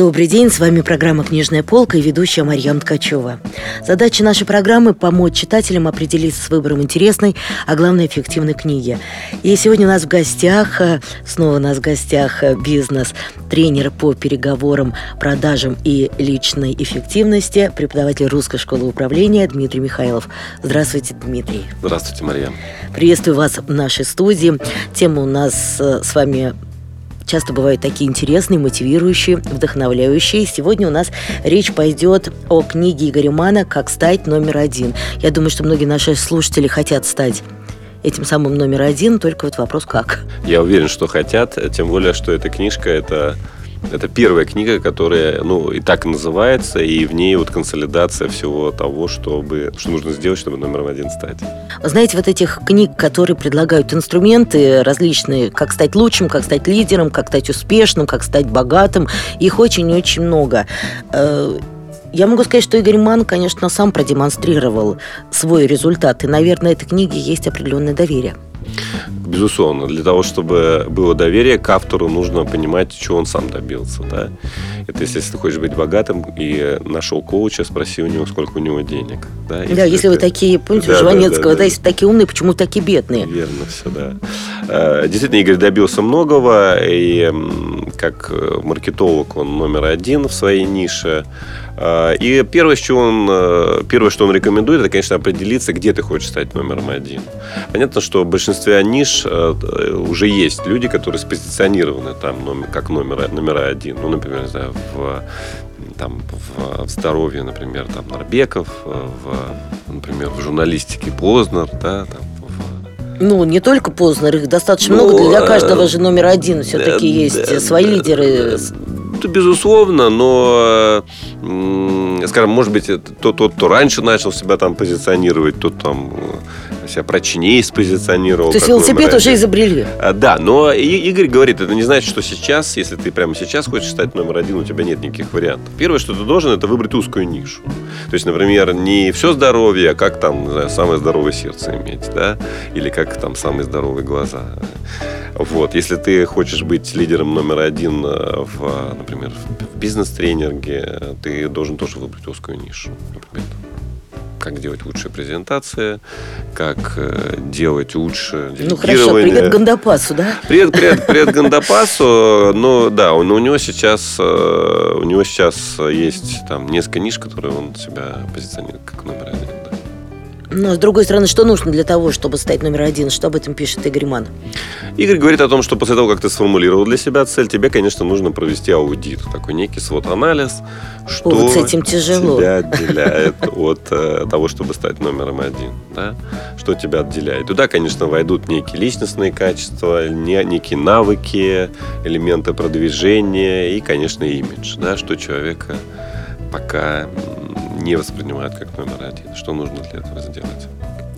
Добрый день, с вами программа «Книжная полка» и ведущая Марьям Ткачева. Задача нашей программы – помочь читателям определиться с выбором интересной, а главное – эффективной книги. И сегодня у нас в гостях, э, снова у нас в гостях э, бизнес-тренер по переговорам, продажам и личной эффективности, преподаватель Русской школы управления Дмитрий Михайлов. Здравствуйте, Дмитрий. Здравствуйте, Марьям. Приветствую вас в нашей студии. Тема у нас э, с вами часто бывают такие интересные, мотивирующие, вдохновляющие. Сегодня у нас речь пойдет о книге Игоря Мана «Как стать номер один». Я думаю, что многие наши слушатели хотят стать этим самым номер один, только вот вопрос как. Я уверен, что хотят, тем более, что эта книжка – это это первая книга, которая, ну, и так называется, и в ней вот консолидация всего того, чтобы, что нужно сделать, чтобы номером один стать. Знаете, вот этих книг, которые предлагают инструменты различные, как стать лучшим, как стать лидером, как стать успешным, как стать богатым, их очень-очень много. Э, я могу сказать, что Игорь Ман, конечно, сам продемонстрировал свой результат, и, наверное, этой книге есть определенное доверие. Безусловно, для того, чтобы было доверие к автору, нужно понимать, чего он сам добился. Да? Это если ты хочешь быть богатым и нашел коуча, спроси у него, сколько у него денег. Да, если, да, если ты... вы такие, помните, да, Жванецкого, да, да, да, да, если такие умные, почему такие бедные? Верно, все, да. Э, действительно, Игорь добился многого, и как маркетолог он номер один в своей нише. Э, и первое, что он, э, первое, что он рекомендует, это, конечно, определиться, где ты хочешь стать номером один. Понятно, что в большинстве ниш уже есть люди, которые спозиционированы там как номер, номера один. Ну, например, в там, в, в здоровье, например, там, Нарбеков, в, например, в журналистике Познер, да, там, ну, не только Познер, их достаточно ну, много. Для каждого же номер один все-таки да, есть да, свои да, лидеры. Да, безусловно, но, скажем, может быть, тот, тот, кто раньше начал себя там позиционировать, тот там себя прочнее спозиционировал. То есть велосипед уже изобрели. А, да, но Игорь говорит, это не значит, что сейчас, если ты прямо сейчас хочешь стать номер один, у тебя нет никаких вариантов. Первое, что ты должен, это выбрать узкую нишу. То есть, например, не все здоровье, а как там, знаю, самое здоровое сердце иметь, да, или как там самые здоровые глаза. Вот, если ты хочешь быть лидером номер один э, в, например, в бизнес-тренинге, ты должен тоже выбрать узкую нишу, например как делать лучшие презентации, как э, делать лучше Ну хорошо, привет Гандапасу, да? Привет, привет, привет Гандапасу. Ну да, у, у него сейчас э, у него сейчас есть там несколько ниш, которые он себя позиционирует как номер один. Но, с другой стороны, что нужно для того, чтобы стать номер один? Что об этом пишет Игорь Ман? Игорь говорит о том, что после того, как ты сформулировал для себя цель, тебе, конечно, нужно провести аудит. Такой некий свод-анализ, что вот с этим тяжело. тебя отделяет от э, того, чтобы стать номером один. Да? Что тебя отделяет. Туда, конечно, войдут некие личностные качества, не, некие навыки, элементы продвижения и, конечно, имидж. Да? Что человека пока не воспринимают как номер один. Что нужно для этого сделать?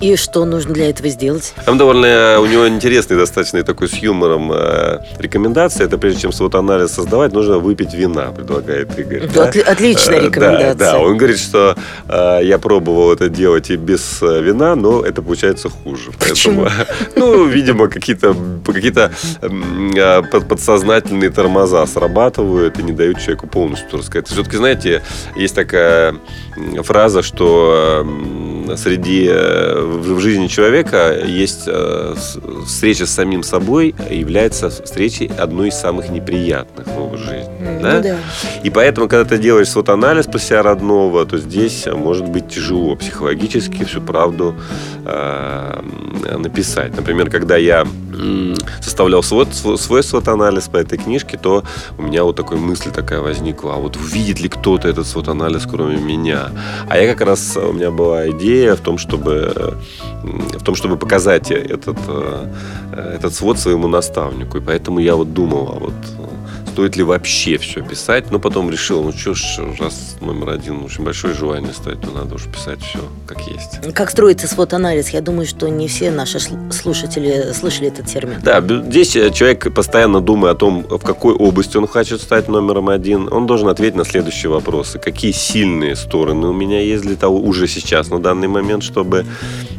И что нужно для этого сделать? Там довольно э, у него интересный, достаточно такой с юмором э, рекомендация. Это прежде чем свод-анализ создавать, нужно выпить вина, предлагает Игорь. Да? Отли- отличная рекомендация. Э, да, да, он говорит, что э, я пробовал это делать и без э, вина, но это получается хуже. Почему? Поэтому, ну, видимо, какие-то какие-то э, подсознательные тормоза срабатывают и не дают человеку полностью рассказать. Все-таки, знаете, есть такая фраза, что среди в жизни человека есть э, встреча с самим собой является встречей одной из самых неприятных в его жизни. Mm, да? Ну, да. И поэтому, когда ты делаешь свод-анализ по себя родного, то здесь может быть тяжело психологически всю правду э, написать. Например, когда я составлял свой, свой свод-анализ по этой книжке, то у меня вот такой мысль такая возникла, а вот увидит ли кто-то этот свод-анализ, кроме меня? А я как раз, у меня была идея в том, чтобы, в том, чтобы показать этот, э, этот свод своему наставнику. И поэтому я вот думал, а вот стоит ли вообще все писать, но потом решил, ну что ж, раз номер один очень большое желание стать, то надо уже писать все как есть. Как строится свод-анализ? Я думаю, что не все наши слушатели слышали этот термин. Да, здесь э, человек постоянно думая о том, в какой области он хочет стать номером один, он должен ответить на следующие вопросы. Какие сильные стороны у меня есть для того уже сейчас, на данный момент, чтобы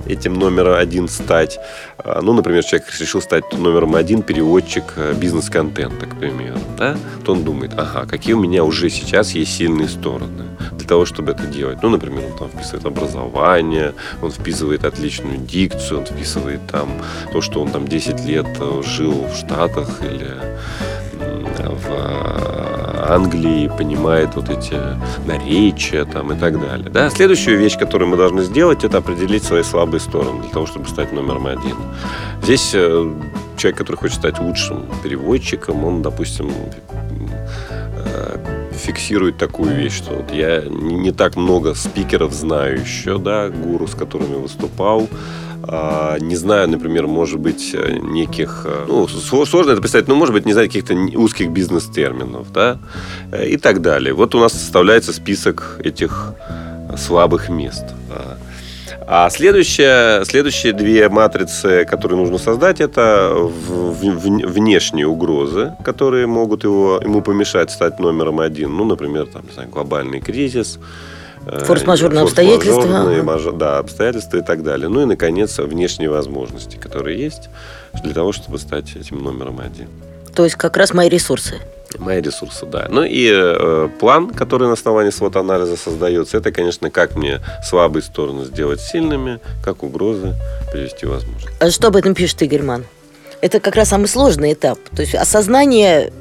этим номером один стать. А, ну, например, человек решил стать номером один переводчик э, бизнес-контента, к примеру. Да? То он думает, ага, какие у меня уже сейчас есть сильные стороны для того, чтобы это делать. Ну, например, он там вписывает образование, он вписывает отличную дикцию, он вписывает там то, что он там 10 лет э, жил в Штатах или в Англии, понимает вот эти наречия там и так далее. Да? Следующую вещь, которую мы должны сделать, это определить свои слабые стороны для того, чтобы стать номером один. Здесь э, человек, который хочет стать лучшим переводчиком, он, допустим, э, фиксирует такую вещь, что вот я не так много спикеров знаю еще, да, гуру, с которыми выступал, не знаю, например, может быть, э, неких... Э, ну, сложно это представить, но, может быть, не знаю, каких-то узких бизнес-терминов, да, э, и так далее. Вот у нас составляется список этих слабых мест. А следующие, следующие две матрицы, которые нужно создать, это внешние угрозы, которые могут его, ему помешать стать номером один. Ну, например, там, не знаю, глобальный кризис, форс-мажорные обстоятельства. Маж... Да, обстоятельства и так далее. Ну и, наконец, внешние возможности, которые есть для того, чтобы стать этим номером один. То есть как раз мои ресурсы. Мои ресурсы, да. Ну и э, план, который на основании свод-анализа создается, это, конечно, как мне слабые стороны сделать сильными, как угрозы привести возможность. А что об этом пишет Игорь Ман? Это как раз самый сложный этап. То есть осознание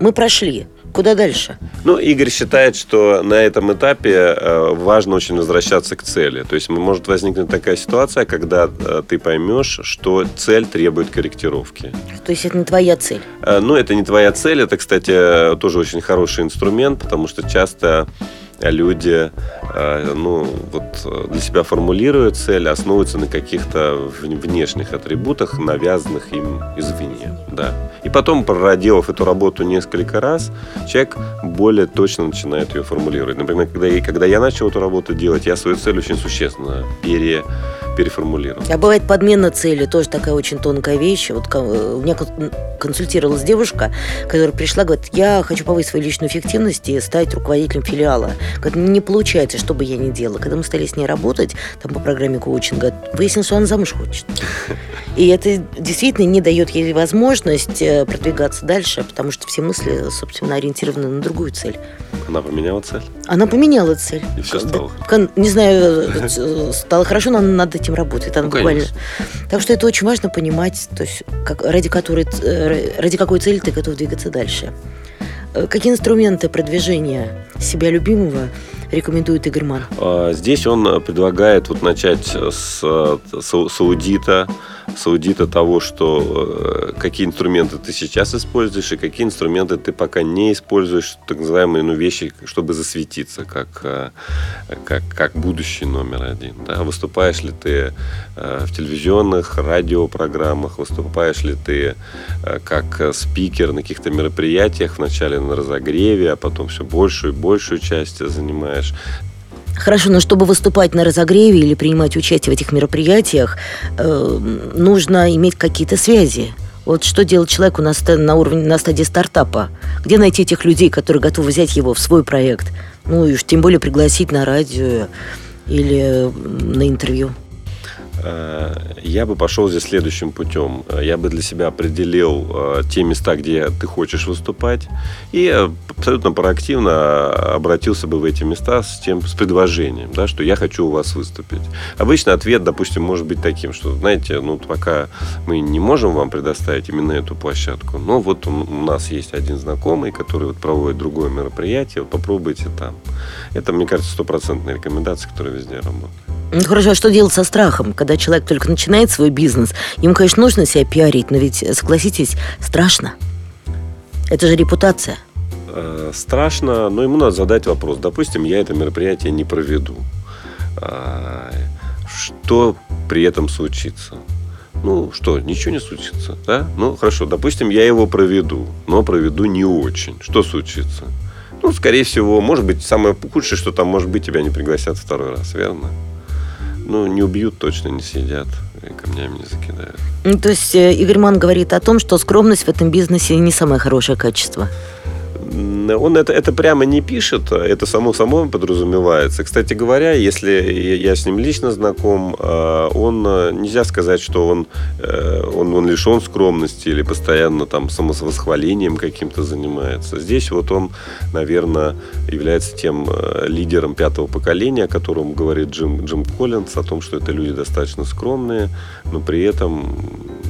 мы прошли. Куда дальше? Ну, Игорь считает, что на этом этапе э, важно очень возвращаться к цели. То есть может возникнуть такая ситуация, когда э, ты поймешь, что цель требует корректировки. То есть это не твоя цель? Э, ну, это не твоя цель. Это, кстати, тоже очень хороший инструмент, потому что часто люди э, ну, вот для себя формулируют цель, основываются на каких-то внешних атрибутах, навязанных им извне. Да. И потом, проделав эту работу несколько раз, человек более точно начинает ее формулировать. Например, когда я, когда я начал эту работу делать, я свою цель очень существенно пере переформулировал. А бывает подмена цели, тоже такая очень тонкая вещь. Вот у меня консультировалась девушка, которая пришла, говорит, я хочу повысить свою личную эффективность и стать руководителем филиала. Говорит, не получается, что бы я ни делала. Когда мы стали с ней работать, там по программе коучинга, выяснилось, что она замуж хочет. И это действительно не дает ей возможность э, продвигаться дальше, потому что все мысли, собственно, ориентированы на другую цель. Она поменяла цель? Она поменяла цель. И все стало? Не знаю, э, стало хорошо, но над этим работает. Она ну, буквально... Так что это очень важно понимать, то есть, как, ради, которой, э, ради какой цели ты готов двигаться дальше. Э, какие инструменты продвижения себя любимого рекомендует Игорь Ман? А, здесь он предлагает вот начать с, с аудита, с аудита того, что э, какие инструменты ты сейчас используешь и какие инструменты ты пока не используешь, так называемые ну, вещи, чтобы засветиться, как, э, как, как будущий номер один. Да? Выступаешь ли ты э, в телевизионных, радиопрограммах, выступаешь ли ты как спикер на каких-то мероприятиях, вначале на разогреве, а потом все большую и большую часть занимаешь. Хорошо, но чтобы выступать на разогреве или принимать участие в этих мероприятиях, э, нужно иметь какие-то связи. Вот что делать человеку на, на уровне, на стадии стартапа? Где найти этих людей, которые готовы взять его в свой проект? Ну и уж тем более пригласить на радио или на интервью. Э, я бы пошел здесь следующим путем. Э, я бы для себя определил э, те места, где ты хочешь выступать, и абсолютно проактивно обратился бы в эти места с тем с предложением, да, что я хочу у вас выступить. Обычно ответ, допустим, может быть таким, что, знаете, ну пока мы не можем вам предоставить именно эту площадку, но вот у нас есть один знакомый, который вот проводит другое мероприятие, попробуйте там. Это, мне кажется, стопроцентная рекомендация, которая везде работает. Ну хорошо, а что делать со страхом, когда человек только начинает свой бизнес? Ему, конечно, нужно себя пиарить, но ведь, согласитесь, страшно. Это же репутация. Э, страшно, но ему надо задать вопрос. Допустим, я это мероприятие не проведу. А, что при этом случится? Ну что, ничего не случится, да? Ну хорошо, допустим, я его проведу, но проведу не очень. Что случится? Ну, скорее всего, может быть, самое худшее, что там может быть, тебя не пригласят второй раз, верно? Ну, не убьют точно, не съедят, и камнями не закидают. Ну, то есть э, Игорь Ман говорит о том, что скромность в этом бизнесе не самое хорошее качество. Он это, это прямо не пишет, это само собой подразумевается. Кстати говоря, если я с ним лично знаком, э, он э, нельзя сказать, что он, он, он лишен скромности или постоянно там самовосхвалением каким-то занимается. Здесь вот он, наверное, является тем лидером пятого поколения, о котором говорит Джим, Джим Коллинс, о том, что это люди достаточно скромные, но при этом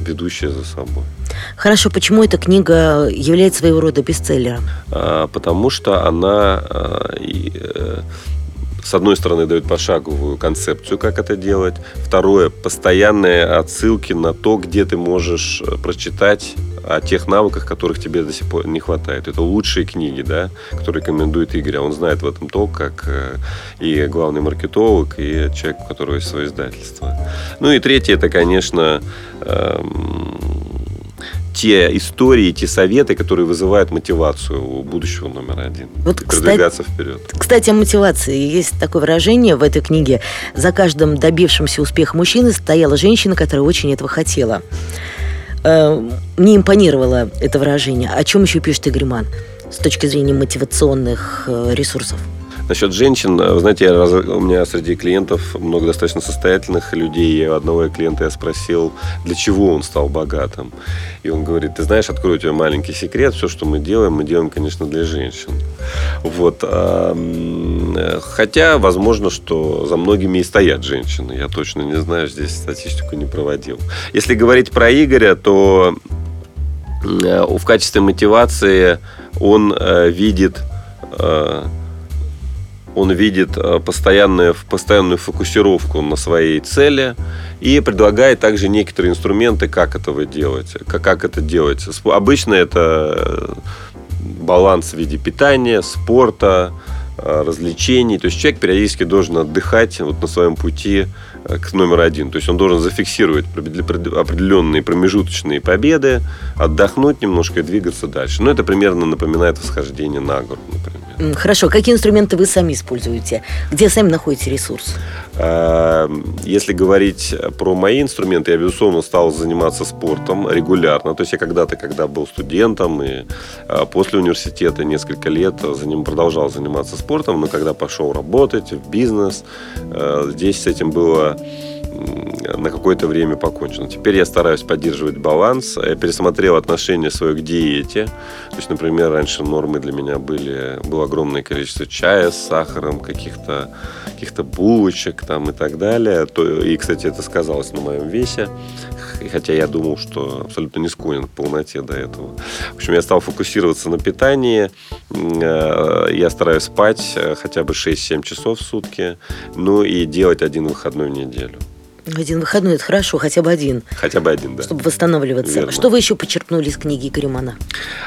ведущие за собой. Хорошо, почему эта книга является своего рода бестселлером? А, потому что она а, э, с одной стороны, дает пошаговую концепцию, как это делать. Второе, постоянные отсылки на то, где ты можешь э, прочитать о тех навыках, которых тебе до сих пор не хватает. Это лучшие книги, да, которые рекомендует Игорь. Он знает в этом то, как э, и главный маркетолог, и человек, у которого есть свое издательство. Ну и третье, это, конечно, эм, те истории, те советы, которые вызывают мотивацию у будущего номер один. Вот, продвигаться кстати, вперед. Кстати, о мотивации. Есть такое выражение в этой книге. За каждым добившимся успеха мужчины стояла женщина, которая очень этого хотела. Э, мне импонировало это выражение. О чем еще пишет Игорь Ман с точки зрения мотивационных э, ресурсов? Насчет женщин, э, вы знаете, я, у меня среди клиентов много достаточно состоятельных людей. И у одного клиента я спросил, для чего он стал богатым. И он говорит, ты знаешь, открою тебе маленький секрет. Все, что мы делаем, мы делаем, конечно, для женщин. Вот. Хотя, возможно, что за многими и стоят женщины. Я точно не знаю, здесь статистику не проводил. Если говорить про Игоря, то э, в качестве мотивации он э, видит он видит э, постоянную, постоянную фокусировку на своей цели и предлагает также некоторые инструменты, как этого делать. Как, как это делать. Обычно это э, баланс в виде питания, спорта, э, развлечений. То есть человек периодически должен отдыхать вот на своем пути к номер один. То есть он должен зафиксировать определенные промежуточные победы, отдохнуть немножко и двигаться дальше. Но это примерно напоминает восхождение на гору, например. Хорошо. Какие инструменты вы сами используете? Где сами находите ресурс? Эм, если говорить про мои инструменты, я, безусловно, стал заниматься спортом регулярно. То есть я когда-то, когда был студентом и э, после университета несколько лет за ним продолжал заниматься спортом, но когда пошел работать в бизнес, э, здесь с этим было на какое-то время покончено. Теперь я стараюсь поддерживать баланс. Я пересмотрел отношение свое к диете. То есть, например, раньше нормы для меня были, было огромное количество чая с сахаром, каких-то каких булочек там и так далее. То, и, кстати, это сказалось на моем весе. Хотя я думал, что абсолютно не склонен к полноте до этого. В общем, я стал фокусироваться на питании. Э, я стараюсь спать э, хотя бы 6-7 часов в сутки. Ну и делать один выходной в неделю. Один выходной, это хорошо, хотя бы один. Хотя бы один, да. Чтобы восстанавливаться. Верно. Что вы еще почерпнули из книги Игоря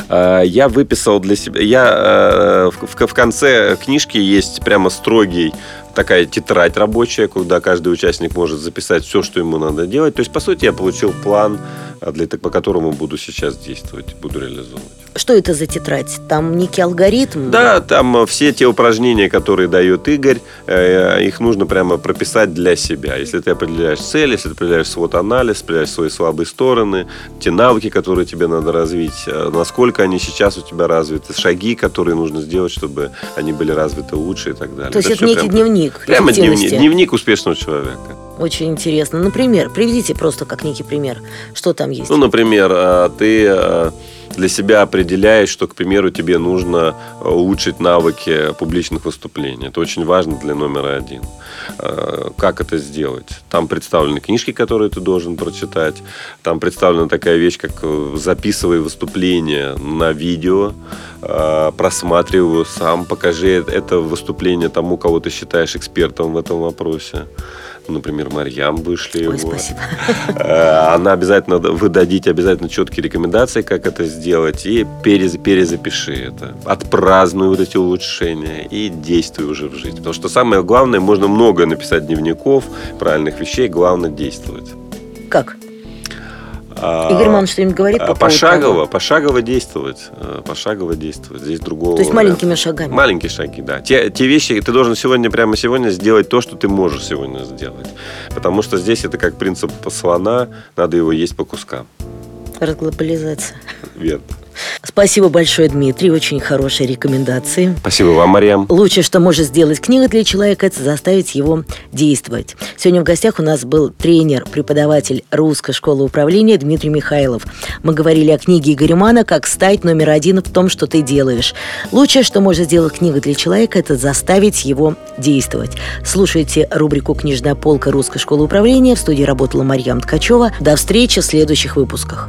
а, Я выписал для себя... Я э, в конце книжки есть прямо строгий такая тетрадь рабочая, куда каждый участник может записать все, что ему надо делать. То есть, по сути, я получил план, а, для, по которому буду сейчас действовать, буду реализовывать. Что это за тетрадь? Там некий алгоритм? Да, там э, все те упражнения, которые дает Игорь, э, их нужно прямо прописать для себя. Если ты определяешь цель, если ты определяешь свой анализ, определяешь свои слабые стороны, те навыки, которые тебе надо развить, э, насколько они сейчас у тебя развиты, шаги, которые нужно сделать, чтобы они были развиты лучше и так далее. То есть это, это некий прям, дневник Прямо дневник, дневник успешного человека. Очень интересно. Например, приведите просто как некий пример. Что там есть? Ну, например, ты для себя определяешь, что, к примеру, тебе нужно э, улучшить навыки публичных выступлений. Это очень важно для номера один. Э, как это сделать? Там представлены книжки, которые ты должен прочитать. Там представлена такая вещь, как э, записывай выступление на видео, просматривай его сам, покажи это выступление тому, кого ты считаешь экспертом в этом вопросе например, Марьям вышли Ой, его. спасибо. Э, она обязательно, вы дадите обязательно четкие рекомендации, как это сделать, и перез, перезапиши это. Отпразднуй вот эти улучшения и действуй уже в жизни. Потому что самое главное, можно много написать дневников, правильных вещей, главное действовать. Как? А, Игорь Иванович что-нибудь говорит по Пошагово, того? пошагово действовать. Э, пошагово действовать. Здесь другого... То есть маленькими шагами. Маленькие шаги, да. Те, те вещи, ты должен сегодня, прямо сегодня сделать то, что ты можешь сегодня сделать. Потому что здесь это как принцип слона, надо его есть по кускам. Разглобализация. Верно. Спасибо большое, Дмитрий. Очень хорошие рекомендации. Спасибо вам, Марьям. Лучшее, что может сделать книга для человека, это заставить его действовать. Сегодня в гостях у нас был тренер, преподаватель Русской школы управления Дмитрий Михайлов. Мы говорили о книге Игоря Мана «Как стать номер один в том, что ты делаешь». Лучшее, что может сделать книга для человека, это заставить его действовать. Слушайте рубрику «Книжная полка Русской школы управления». В студии работала Марьям Ткачева. До встречи в следующих выпусках.